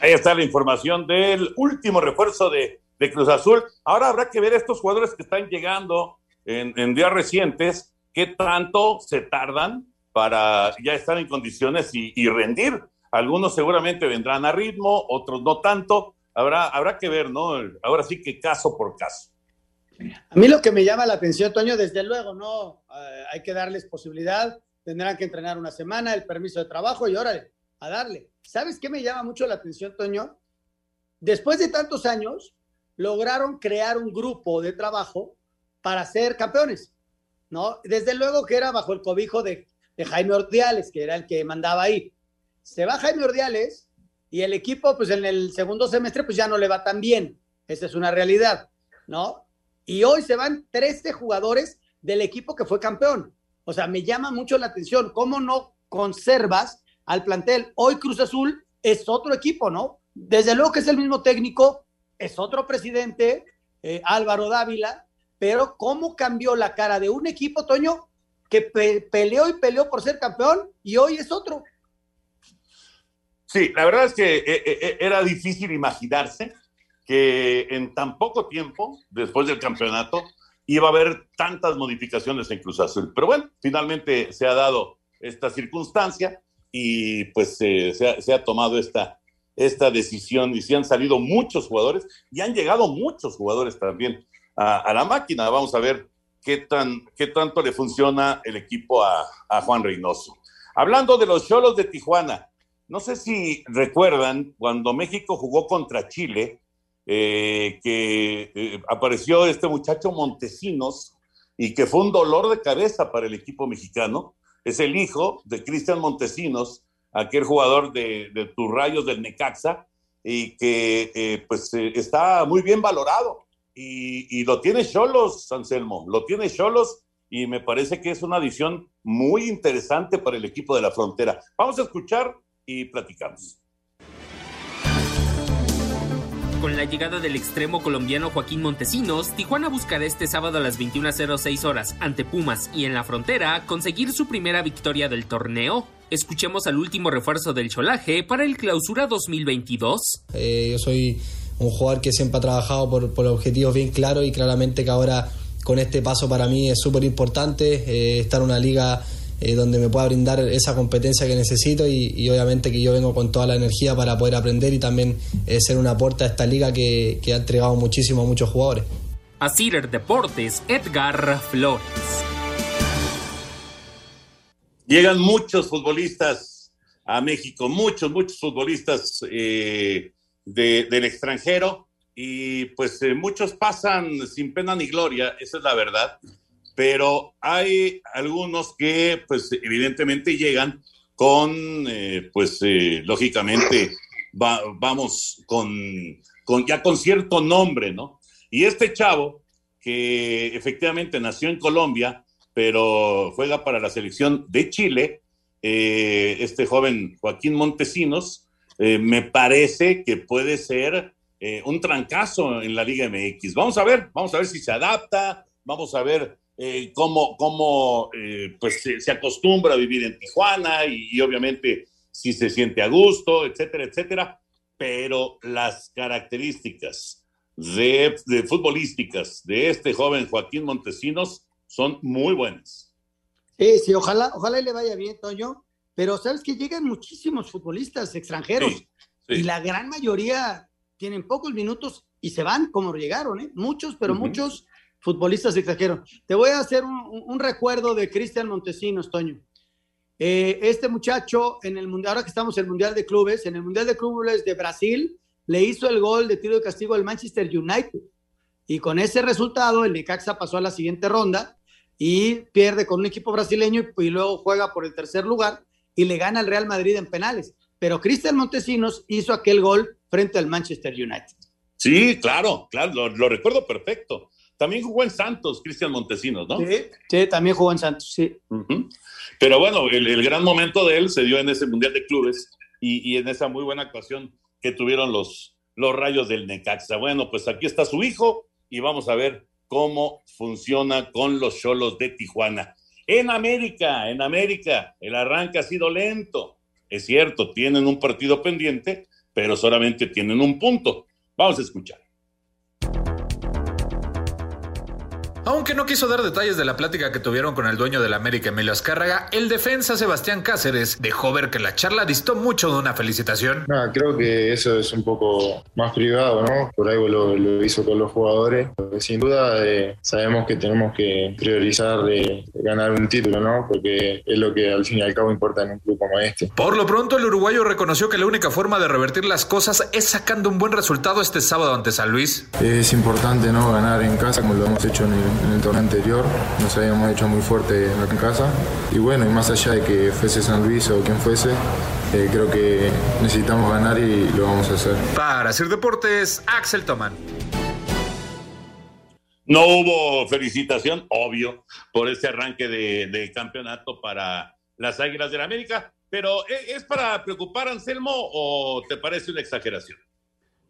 Ahí está la información del último refuerzo de de Cruz Azul. Ahora habrá que ver estos jugadores que están llegando en, días recientes, qué tanto se tardan para ya estar en condiciones y, rendir. Algunos seguramente vendrán a ritmo, otros no tanto. Habrá, habrá que ver, ¿no? Ahora sí que caso por caso.
A mí lo que me llama la atención, Toño, desde luego, ¿no? Eh, hay que darles posibilidad, tendrán que entrenar una semana, el permiso de trabajo y órale, a darle. ¿Sabes qué me llama mucho la atención, Toño? Después de tantos años, lograron crear un grupo de trabajo para ser campeones, ¿no? Desde luego que era bajo el cobijo de, Jaime Ordiales, que era el que mandaba ahí. Se va Jaime Ordiales y el equipo, pues en el segundo semestre, pues ya no le va tan bien. Esa es una realidad, ¿no? Y hoy se van 13 jugadores del equipo que fue campeón. O sea, me llama mucho la atención cómo no conservas al plantel. Hoy Cruz Azul es otro equipo, ¿no? Desde luego que es el mismo técnico, es otro presidente, eh, Álvaro Dávila, pero cómo cambió la cara de un equipo, Toño, que peleó y peleó por ser campeón y hoy es otro.
Sí, la verdad es que eh, eh, era difícil imaginarse que en tan poco tiempo, después del campeonato, iba a haber tantas modificaciones en Cruz Azul. Pero bueno, finalmente se ha dado esta circunstancia y pues se ha tomado esta, esta decisión y si han salido muchos jugadores y han llegado muchos jugadores también a, la máquina. Vamos a ver qué, tan, qué tanto le funciona el equipo a, Juan Reynoso. Hablando de los Cholos de Tijuana, no sé si recuerdan cuando México jugó contra Chile, eh, que eh, apareció este muchacho Montesinos, y que fue un dolor de cabeza para el equipo mexicano. Es el hijo de Cristian Montesinos, aquel jugador de, tus rayos del Necaxa, y que eh, pues eh, está muy bien valorado. Y, y lo tiene Cholos, Anselmo, lo tiene Cholos y me parece que es una adición muy interesante para el equipo de la frontera. Vamos a escuchar y platicamos.
Con la llegada del extremo colombiano Joaquín Montesinos, Tijuana buscará este sábado a las 21.06 horas ante Pumas y en la frontera conseguir su primera victoria del torneo. Escuchemos al último refuerzo del Cholaje para el Clausura 2022.
Eh, yo soy un jugador que siempre ha trabajado por, objetivos bien claros y claramente que ahora con este paso para mí es súper importante eh, estar en una liga eh, donde me pueda brindar esa competencia que necesito y, y, obviamente que yo vengo con toda la energía para poder aprender y también eh, ser un aporte a esta liga que, que ha entregado muchísimo a muchos jugadores.
A Cider Deportes, Edgar Flores.
Llegan muchos futbolistas a México, muchos, muchos futbolistas eh, de, del extranjero y pues eh, muchos pasan sin pena ni gloria, esa es la verdad, pero hay algunos que pues evidentemente llegan con, eh, pues eh, lógicamente va, vamos con, con, ya con cierto nombre, ¿no? Y este chavo que efectivamente nació en Colombia, pero juega para la selección de Chile, eh, este joven Joaquín Montesinos, me parece que puede ser un trancazo en la Liga MX. Vamos a ver, vamos a ver si se adapta, vamos a ver eh, cómo, cómo eh, pues se, se, acostumbra a vivir en Tijuana y, y, obviamente si se siente a gusto, etcétera, etcétera. Pero las características de, de futbolísticas de este joven Joaquín Montesinos son muy buenas.
Sí, sí, ojalá, ojalá le vaya bien, Toño. Pero sabes que llegan muchísimos futbolistas extranjeros sí, sí. y la gran mayoría tienen pocos minutos y se van como llegaron, ¿eh? Muchos, pero uh -huh. muchos futbolistas extranjeros. Te voy a hacer un, recuerdo de Cristian Montesinos, Toño. Eh, este muchacho, en el mundial, ahora que estamos en el Mundial de Clubes, en el Mundial de Clubes de Brasil, le hizo el gol de tiro de castigo al Manchester United. Y con ese resultado, el Necaxa pasó a la siguiente ronda y pierde con un equipo brasileño y, luego juega por el tercer lugar y le gana al Real Madrid en penales. Pero Cristian Montesinos hizo aquel gol frente al Manchester United.
Sí, claro, claro, lo recuerdo perfecto. También jugó en Santos, Cristian Montesinos, ¿no?
Sí, sí, también jugó en Santos, sí.
Uh -huh. Pero bueno, el, el, gran momento de él se dio en ese Mundial de Clubes y, y, en esa muy buena actuación que tuvieron los, los rayos del Necaxa. Bueno, pues aquí está su hijo y vamos a ver cómo funciona con los cholos de Tijuana. En América, en América, el arranque ha sido lento. Es cierto, tienen un partido pendiente, pero solamente tienen un punto. Vamos a escuchar.
Aunque no quiso dar detalles de la plática que tuvieron con el dueño del América, Emilio Azcárraga, el defensa Sebastián Cáceres dejó ver que la charla distó mucho de una felicitación.
No, creo que eso es un poco más privado, ¿no? Por algo lo hizo con los jugadores. Sin duda eh, sabemos que tenemos que priorizar de ganar un título, ¿no? Porque es lo que al fin y al cabo importa en un club como este.
Por lo pronto, el uruguayo reconoció que la única forma de revertir las cosas es sacando un buen resultado este sábado ante San Luis.
Es importante, ¿no? Ganar en casa como lo hemos hecho en el en el torneo anterior, nos habíamos hecho muy fuerte en casa y bueno, y más allá de que fuese San Luis o quien fuese, eh, creo que necesitamos ganar y lo vamos a hacer.
Para hacer deportes, Axel Tomán.
No hubo felicitación, obvio, por este arranque de, campeonato para las Águilas de la América, pero ¿e-, ¿es para preocupar, Anselmo, o te parece una exageración?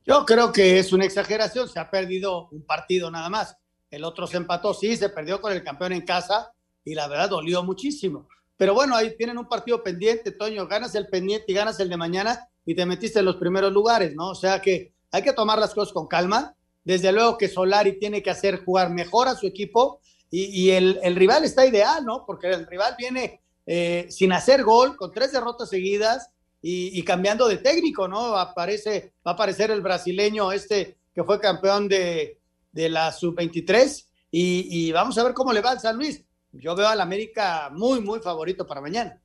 Yo creo que es una exageración, se ha perdido un partido nada más el otro se empató, sí, se perdió con el campeón en casa y la verdad dolió muchísimo. Pero bueno, ahí tienen un partido pendiente, Toño, ganas el pendiente y ganas el de mañana y te metiste en los primeros lugares, ¿no? O sea que hay que tomar las cosas con calma. Desde luego que Solari tiene que hacer jugar mejor a su equipo y, el, rival está ideal, ¿no? Porque el rival viene eh, sin hacer gol, con tres derrotas seguidas y, cambiando de técnico, ¿no? Aparece, va a aparecer el brasileño este que fue campeón de, de la sub-23 y, y, vamos a ver cómo le va al San Luis. Yo veo al América muy, muy favorito para mañana.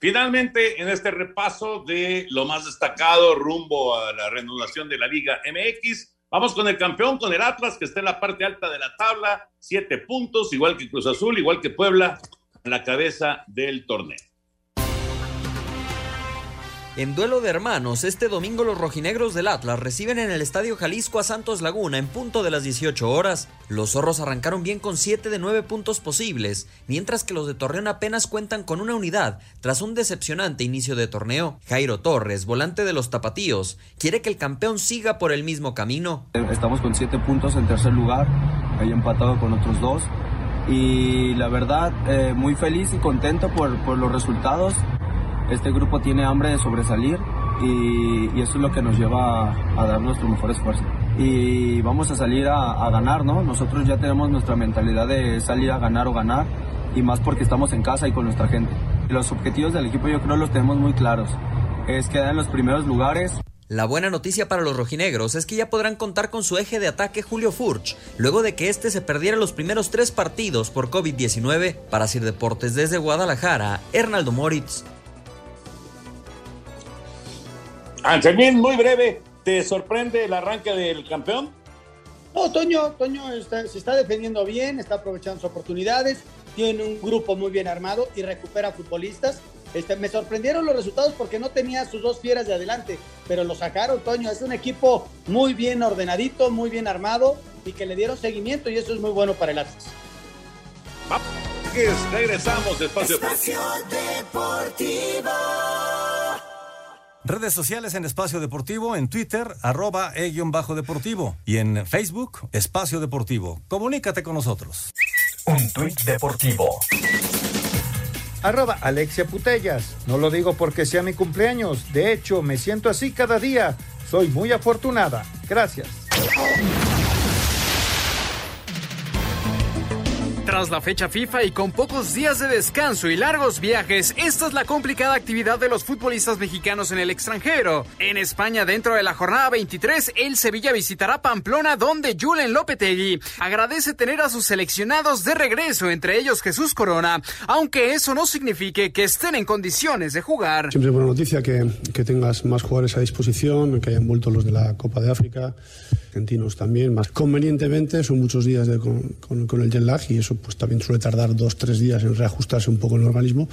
Finalmente, en este repaso de lo más destacado rumbo a la reanudación de la Liga MX, Vamos con el campeón, con el Atlas, que está en la parte alta de la tabla, siete puntos, igual que Cruz Azul, igual que Puebla, en la cabeza del torneo.
En duelo de hermanos, este domingo los rojinegros del Atlas reciben en el Estadio Jalisco a Santos Laguna en punto de las 18 horas. Los zorros arrancaron bien con 7 de 9 puntos posibles, mientras que los de Torreón apenas cuentan con una unidad tras un decepcionante inicio de torneo. Jairo Torres, volante de los tapatíos, quiere que el campeón siga por el mismo camino.
Estamos con 7 puntos en tercer lugar, ahí empatado con otros dos. Y la verdad, eh, muy feliz y contento por, por los resultados este grupo tiene hambre de sobresalir y, eso es lo que nos lleva a, dar nuestro mejor esfuerzo. Y vamos a salir a, ganar, ¿no? Nosotros ya tenemos nuestra mentalidad de salir a ganar o ganar y más porque estamos en casa y con nuestra gente. Los objetivos del equipo yo creo los tenemos muy claros. Es quedar en los primeros lugares.
La buena noticia para los rojinegros es que ya podrán contar con su eje de ataque Julio Furch, luego de que este se perdiera los primeros tres partidos por COVID-19. Para Sir Deportes desde Guadalajara, Hernaldo Moritz.
Anselmín, muy breve, ¿te sorprende el arranque del campeón?
No, Toño, Toño se está defendiendo bien, está aprovechando sus oportunidades, tiene un grupo muy bien armado y recupera futbolistas. Este, me sorprendieron los resultados porque no tenía sus dos fieras de adelante, pero lo sacaron, Toño. Es un equipo muy bien ordenadito, muy bien armado y que le dieron seguimiento y eso es muy bueno para el Atlas.
Regresamos
Espacio Deportivo.
Redes sociales en Espacio Deportivo, en Twitter, arroba e-deportivo y en Facebook, Espacio Deportivo. Comunícate con nosotros.
Un tuit deportivo.
Arroba Alexia Putellas. No lo digo porque sea mi cumpleaños. De hecho, me siento así cada día. Soy muy afortunada. Gracias.
Tras la fecha FIFA y con pocos días de descanso y largos viajes, esta es la complicada actividad de los futbolistas mexicanos en el extranjero. En España, dentro de la jornada 23, el Sevilla visitará Pamplona, donde Julen Lopetegui agradece tener a sus seleccionados de regreso, entre ellos Jesús Corona, aunque eso no signifique que estén en condiciones de jugar.
Siempre es buena noticia que, que tengas más jugadores a disposición, que hayan vuelto los de la Copa de África, argentinos también, más convenientemente, son muchos días de, con, con, con el jet lag y eso pues también suele tardar dos, tres días en reajustarse un poco el organismo,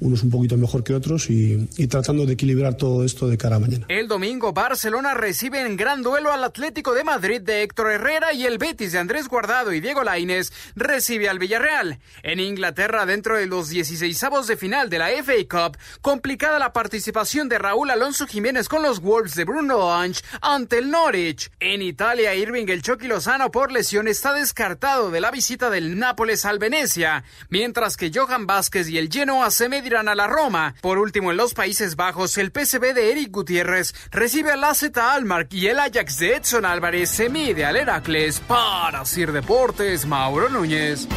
unos un poquito mejor que otros y, tratando de equilibrar todo esto de cara a mañana.
El domingo Barcelona recibe en gran duelo al Atlético de Madrid de Héctor Herrera y el Betis de Andrés Guardado y Diego Lainez recibe al Villarreal. En Inglaterra, dentro de los 16 de final de la FA Cup, complicada la participación de Raúl Alonso Jiménez con los Wolves de Bruno Lange ante el Norwich. En Italia, Irving el Chucky Lozano por lesión está descartado de la visita del Al Venecia, mientras que Johan Vázquez y el Genoa se medirán a la Roma. Por último, en los Países Bajos, el PSV de Eric Gutiérrez recibe al AZ Almar y el Ajax de Edson Álvarez se mide al Heracles para Sir Deportes, Mauro Núñez.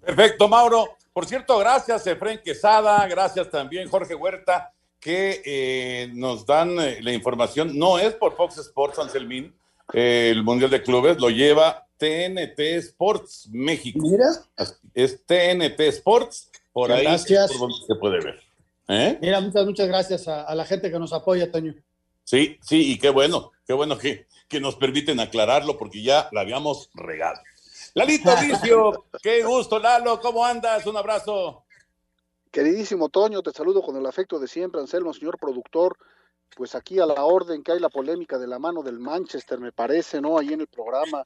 Perfecto, Mauro. Por cierto, gracias, Efren Quesada, gracias también, Jorge Huerta, que eh, nos dan eh, la información. No es por Fox Sports, Anselmín, el Mundial de Clubes, lo lleva TNT Sports México.
Mira.
Es TNT Sports, por ahí
gracias.
por donde se puede ver. ¿Eh?
Mira, muchas, muchas gracias a, a, la gente que nos apoya, Toño.
Sí, sí, y qué bueno, qué bueno que, que nos permiten aclararlo porque ya la habíamos regado. Lalito Vicio, qué gusto, Lalo, ¿cómo andas? Un abrazo.
Queridísimo Toño, te saludo con el afecto de siempre, Anselmo, señor productor. Pues aquí a la orden que hay la polémica de la mano del Manchester, me parece, ¿no? Ahí en el programa.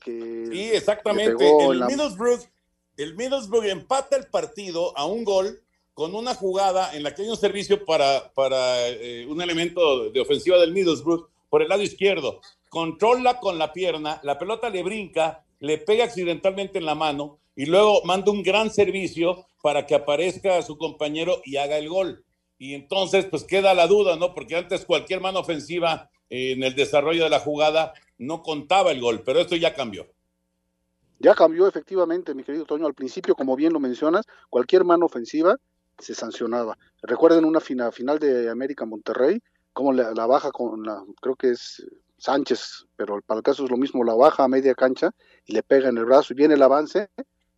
Que
sí, exactamente. El, la... Middlesbrough, el Middlesbrough empata el partido a un gol con una jugada en la que hay un servicio para, para eh, un elemento de ofensiva del Middlesbrough por el lado izquierdo. Controla con la pierna, la pelota le brinca, le pega accidentalmente en la mano y luego manda un gran servicio para que aparezca su compañero y haga el gol. Y entonces, pues queda la duda, ¿no? Porque antes cualquier mano ofensiva eh, en el desarrollo de la jugada no contaba el gol, pero esto ya cambió.
Ya cambió efectivamente, mi querido Toño. Al principio, como bien lo mencionas, cualquier mano ofensiva se sancionaba. Recuerden una final, de América Monterrey, como la, la, baja con la, creo que es Sánchez, pero para el caso es lo mismo, la baja a media cancha y le pega en el brazo y viene el avance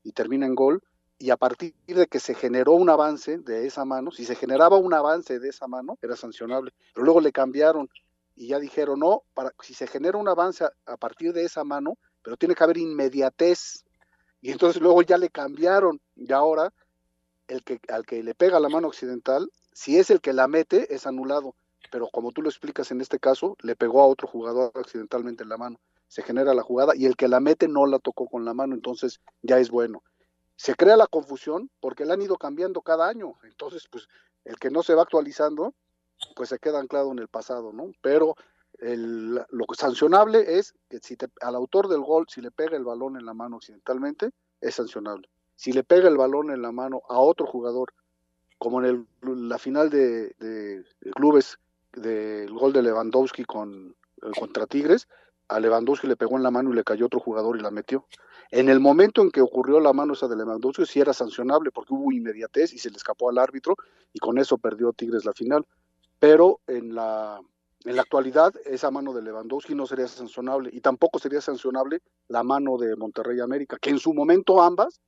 y termina en gol. Y a partir de que se generó un avance de esa mano, si se generaba un avance de esa mano, era sancionable. Pero luego le cambiaron y ya dijeron, no, para, si se genera un avance a, partir de esa mano, pero tiene que haber inmediatez. Y entonces luego ya le cambiaron y ahora el que, al que le pega la mano occidental, si es el que la mete, es anulado. Pero como tú lo explicas en este caso, le pegó a otro jugador accidentalmente en la mano. Se genera la jugada y el que la mete no la tocó con la mano, entonces ya es bueno. Se crea la confusión porque la han ido cambiando cada año. Entonces, pues el que no se va actualizando, pues se queda anclado en el pasado, ¿no? Pero el, lo sancionable es que si te, al autor del gol, si le pega el balón en la mano occidentalmente, es sancionable. Si le pega el balón en la mano a otro jugador, como en el, la final de, de, clubes del gol de Lewandowski con, eh, contra Tigres, a Lewandowski le pegó en la mano y le cayó otro jugador y la metió. En el momento en que ocurrió la mano esa de Lewandowski, sí era sancionable porque hubo inmediatez y se le escapó al árbitro y con eso perdió Tigres la final. Pero en la, en la actualidad esa mano de Lewandowski no sería sancionable y tampoco sería sancionable la mano de Monterrey América, que en su momento ambas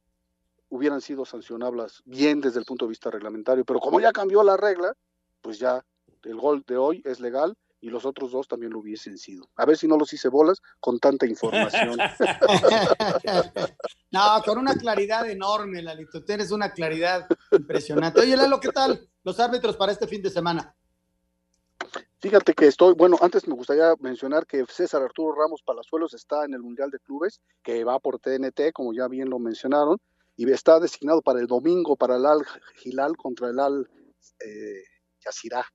hubieran sido sancionables bien desde el punto de vista reglamentario, pero como ya cambió la regla, pues ya el gol de hoy es legal y los otros dos también lo hubiesen sido. A ver si no los hice bolas con tanta información.
no, con una claridad enorme, Lalito. Tienes una claridad impresionante. Oye, Lalo, ¿qué tal los árbitros para este fin de semana?
Fíjate que estoy, bueno, antes me gustaría mencionar que César Arturo Ramos Palazuelos está en el Mundial de Clubes, que va por TNT, como ya bien lo mencionaron, y está designado para el domingo para el Al Hilal contra el Al eh, Yazirá.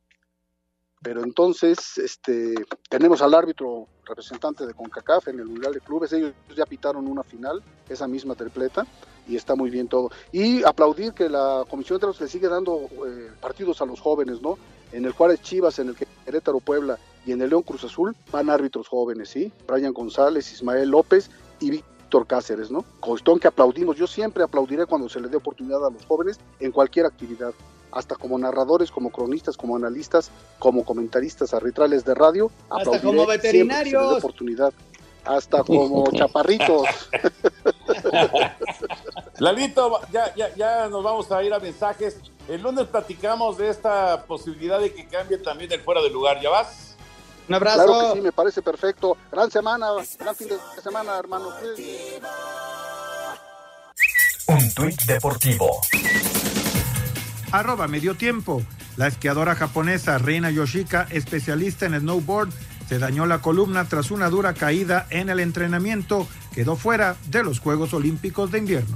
Pero entonces, este, tenemos al árbitro representante de CONCACAF en el Mundial de Clubes, ellos ya pitaron una final, esa misma tripleta, y está muy bien todo. Y aplaudir que la Comisión de los le sigue dando eh, partidos a los jóvenes, ¿no? En el Juárez Chivas, en el Querétaro Puebla y en el León Cruz Azul van árbitros jóvenes, ¿sí? Brian González, Ismael López y Víctor Cáceres, ¿no? Costón que aplaudimos. Yo siempre aplaudiré cuando se le dé oportunidad a los jóvenes en cualquier actividad, hasta como narradores, como cronistas, como analistas, como comentaristas arbitrales de radio.
Hasta como veterinarios.
Oportunidad hasta como chaparritos.
Lalito, ya, ya, ya nos vamos a ir a mensajes. El lunes platicamos de esta posibilidad de que cambie también el fuera de lugar. ¿Ya vas?
Un abrazo. Claro que sí, me parece perfecto. Gran semana, gran fin de semana, hermano.
Un tuit deportivo.
Arroba medio tiempo. La esquiadora japonesa Reina Yoshika, especialista en snowboard, se dañó la columna tras una dura caída en el entrenamiento. Quedó fuera de los Juegos Olímpicos de Invierno.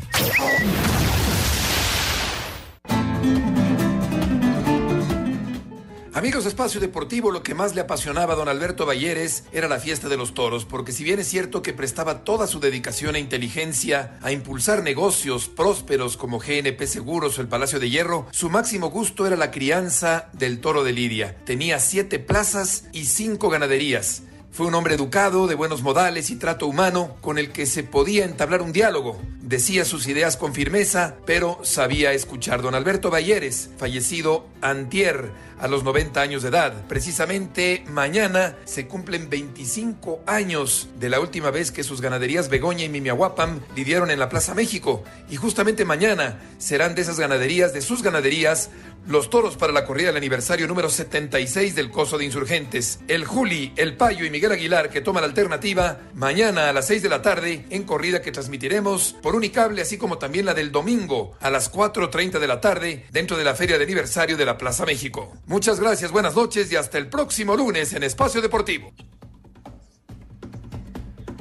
Amigos de Espacio Deportivo, lo que más le apasionaba a don Alberto Balleres era la fiesta de los toros, porque si bien es cierto que prestaba toda su dedicación e inteligencia a impulsar negocios prósperos como GNP Seguros o el Palacio de Hierro, su máximo gusto era la crianza del toro de Lidia. Tenía siete plazas y cinco ganaderías. Fue un hombre educado, de buenos modales y trato humano, con el que se podía entablar un diálogo. Decía sus ideas con firmeza, pero sabía escuchar. Don Alberto Balleres, fallecido antier a los 90 años de edad. Precisamente mañana se cumplen 25 años de la última vez que sus ganaderías Begoña y Mimiahuapam lidiaron en la Plaza México. Y justamente mañana serán de esas ganaderías, de sus ganaderías, los toros para la corrida del aniversario número 76 del Coso de Insurgentes. El Juli, el Payo y Miguel Aguilar que toman la alternativa mañana a las 6 de la tarde en corrida que transmitiremos por Unicable, así como también la del domingo a las 4.30 de la tarde dentro de la feria de aniversario de la Plaza México. Muchas gracias, buenas noches y hasta el próximo lunes en Espacio Deportivo.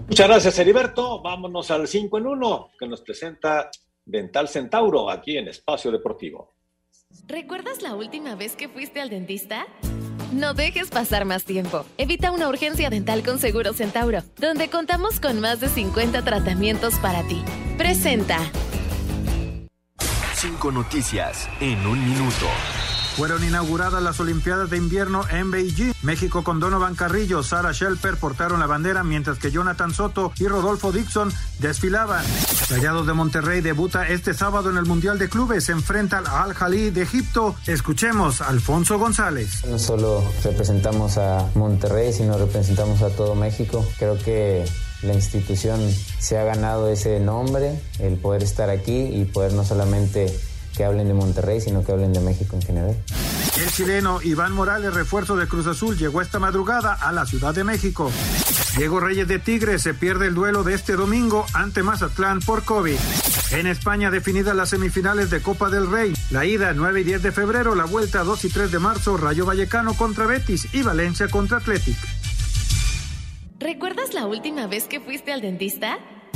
Muchas gracias, Heriberto. Vámonos al 5 en 1 que nos presenta Dental Centauro aquí en Espacio Deportivo.
¿Recuerdas la última vez que fuiste al dentista? No dejes pasar más tiempo. Evita una urgencia dental con Seguro Centauro, donde contamos con más de 50 tratamientos para ti. Presenta.
Cinco noticias en un minuto.
Fueron inauguradas las Olimpiadas de Invierno en Beijing. México con Donovan Carrillo, Sara Shelper portaron la bandera mientras que Jonathan Soto y Rodolfo Dixon desfilaban. Rayados de Monterrey debuta este sábado en el Mundial de Clubes. Se enfrenta al Al Jalí de Egipto. Escuchemos a Alfonso González.
No solo representamos a Monterrey, sino representamos a todo México. Creo que la institución se ha ganado ese nombre, el poder estar aquí y poder no solamente que hablen de Monterrey, sino que hablen de México en general.
El chileno Iván Morales, refuerzo de Cruz Azul, llegó esta madrugada a la Ciudad de México. Diego Reyes de Tigres se pierde el duelo de este domingo ante Mazatlán por COVID. En España definidas las semifinales de Copa del Rey. La ida 9 y 10 de febrero, la vuelta 2 y 3 de marzo, Rayo Vallecano contra Betis y Valencia contra Athletic.
¿Recuerdas la última vez que fuiste al dentista?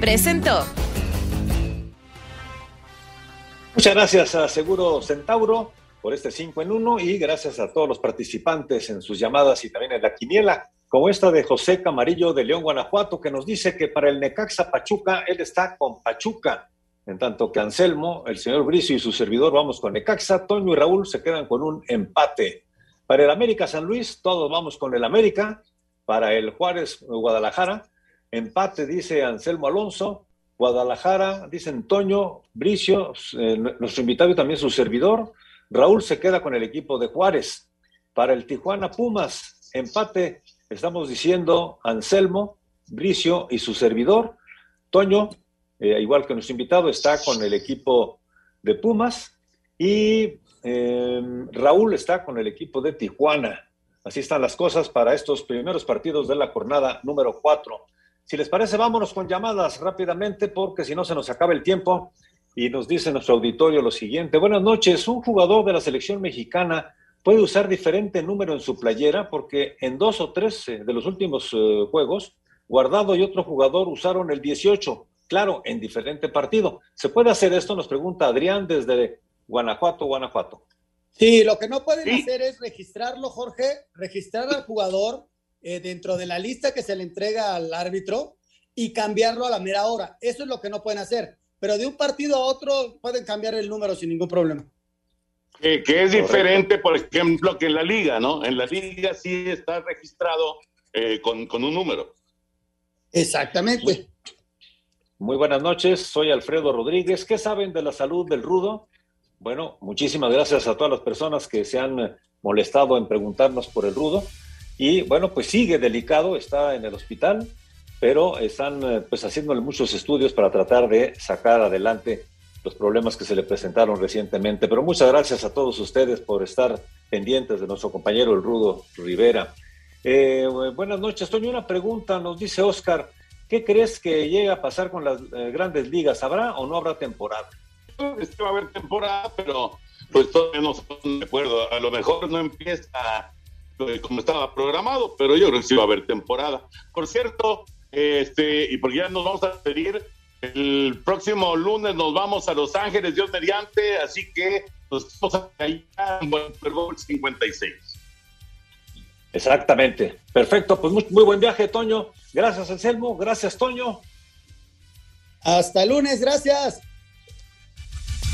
Presentó.
Muchas gracias a Seguro Centauro por este 5 en 1 y gracias a todos los participantes en sus llamadas y también en la quiniela, como esta de José Camarillo de León, Guanajuato, que nos dice que para el Necaxa Pachuca, él está con Pachuca. En tanto que Anselmo, el señor Bricio y su servidor vamos con Necaxa, Toño y Raúl se quedan con un empate. Para el América San Luis, todos vamos con el América. Para el Juárez Guadalajara, empate dice Anselmo Alonso. Guadalajara, dice Toño, Bricio, eh, nuestro invitado y también su servidor. Raúl se queda con el equipo de Juárez. Para el Tijuana Pumas, empate, estamos diciendo Anselmo, Bricio y su servidor. Toño, eh, igual que nuestro invitado, está con el equipo de Pumas y eh, Raúl está con el equipo de Tijuana. Así están las cosas para estos primeros partidos de la jornada número 4. Si les parece, vámonos con llamadas rápidamente porque si no se nos acaba el tiempo y nos dice nuestro auditorio lo siguiente. Buenas noches, un jugador de la selección mexicana puede usar diferente número en su playera porque en dos o tres eh, de los últimos juegos, Guardado y otro jugador usaron el 18 claro, en diferente partido. ¿Se puede hacer esto? Nos pregunta Adrián desde Guanajuato, Guanajuato.
Sí, lo que no pueden hacer es registrarlo, Jorge, registrar al jugador eh, dentro de la lista que se le entrega al árbitro y cambiarlo a la mera hora. Eso es lo que no pueden hacer. Pero de un partido a otro pueden cambiar el número sin ningún problema.
que es diferente, por ejemplo, que en la liga, ¿no? En la liga sí está registrado eh, con, con, un número.
Exactamente.
Muy buenas noches, soy Alfredo Rodríguez. ¿Qué saben de la salud del rudo? Bueno, muchísimas gracias a todas las personas que se han molestado en preguntarnos por el rudo. Y bueno, pues sigue delicado, está en el hospital, pero están pues haciéndole muchos estudios para tratar de sacar adelante los problemas que se le presentaron recientemente. Pero muchas gracias a todos ustedes por estar pendientes de nuestro compañero el rudo Rivera. Eh, buenas noches, Toño. Una pregunta, nos dice Oscar. ¿Qué crees que llega a pasar con las eh, grandes ligas? ¿Habrá o no habrá temporada?
Que va a haber temporada, pero pues todavía no estoy de acuerdo. A lo mejor no empieza eh, como estaba programado, pero yo creo que sí va a haber temporada. Por cierto, este, y porque ya nos vamos a pedir, el próximo lunes nos vamos a Los Ángeles, Dios mediante, así que nos vamos a ir en Super Bowl 56.
Exactamente. Perfecto, pues muy, muy, buen viaje, Toño. Gracias, Anselmo. Gracias, Toño.
Hasta el lunes, gracias.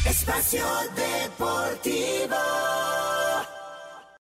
Espacio Deportivo.